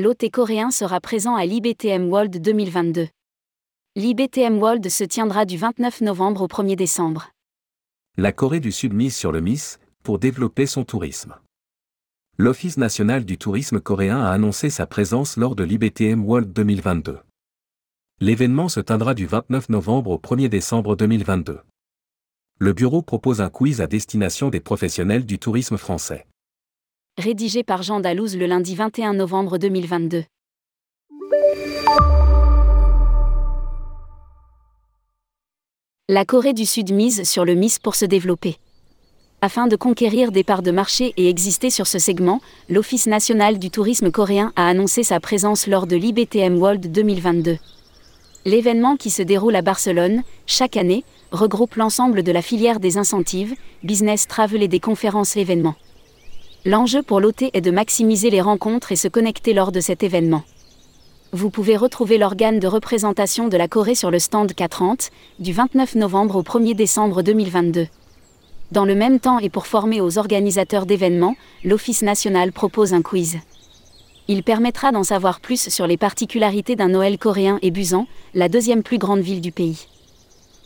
L'hôte coréen sera présent à l'IBTM World 2022. L'IBTM World se tiendra du 29 novembre au 1er décembre. La Corée du Sud mise sur le MIS pour développer son tourisme. L'Office national du tourisme coréen a annoncé sa présence lors de l'IBTM World 2022. L'événement se tiendra du 29 novembre au 1er décembre 2022. Le bureau propose un quiz à destination des professionnels du tourisme français. Rédigé par Jean Dalouse le lundi 21 novembre 2022. La Corée du Sud mise sur le MIS pour se développer. Afin de conquérir des parts de marché et exister sur ce segment, l'Office national du tourisme coréen a annoncé sa présence lors de l'IBTM World 2022. L'événement qui se déroule à Barcelone, chaque année, regroupe l'ensemble de la filière des incentives, business travel et des conférences événements. L'enjeu pour l'OT est de maximiser les rencontres et se connecter lors de cet événement. Vous pouvez retrouver l'organe de représentation de la Corée sur le stand K30, du 29 novembre au 1er décembre 2022. Dans le même temps et pour former aux organisateurs d'événements, l'Office national propose un quiz. Il permettra d'en savoir plus sur les particularités d'un Noël coréen et Busan, la deuxième plus grande ville du pays.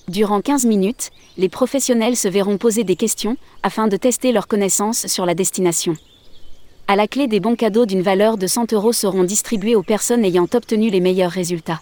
Durant 15 minutes, les professionnels se verront poser des questions afin de tester leurs connaissances sur la destination. À la clé, des bons cadeaux d'une valeur de 100 euros seront distribués aux personnes ayant obtenu les meilleurs résultats.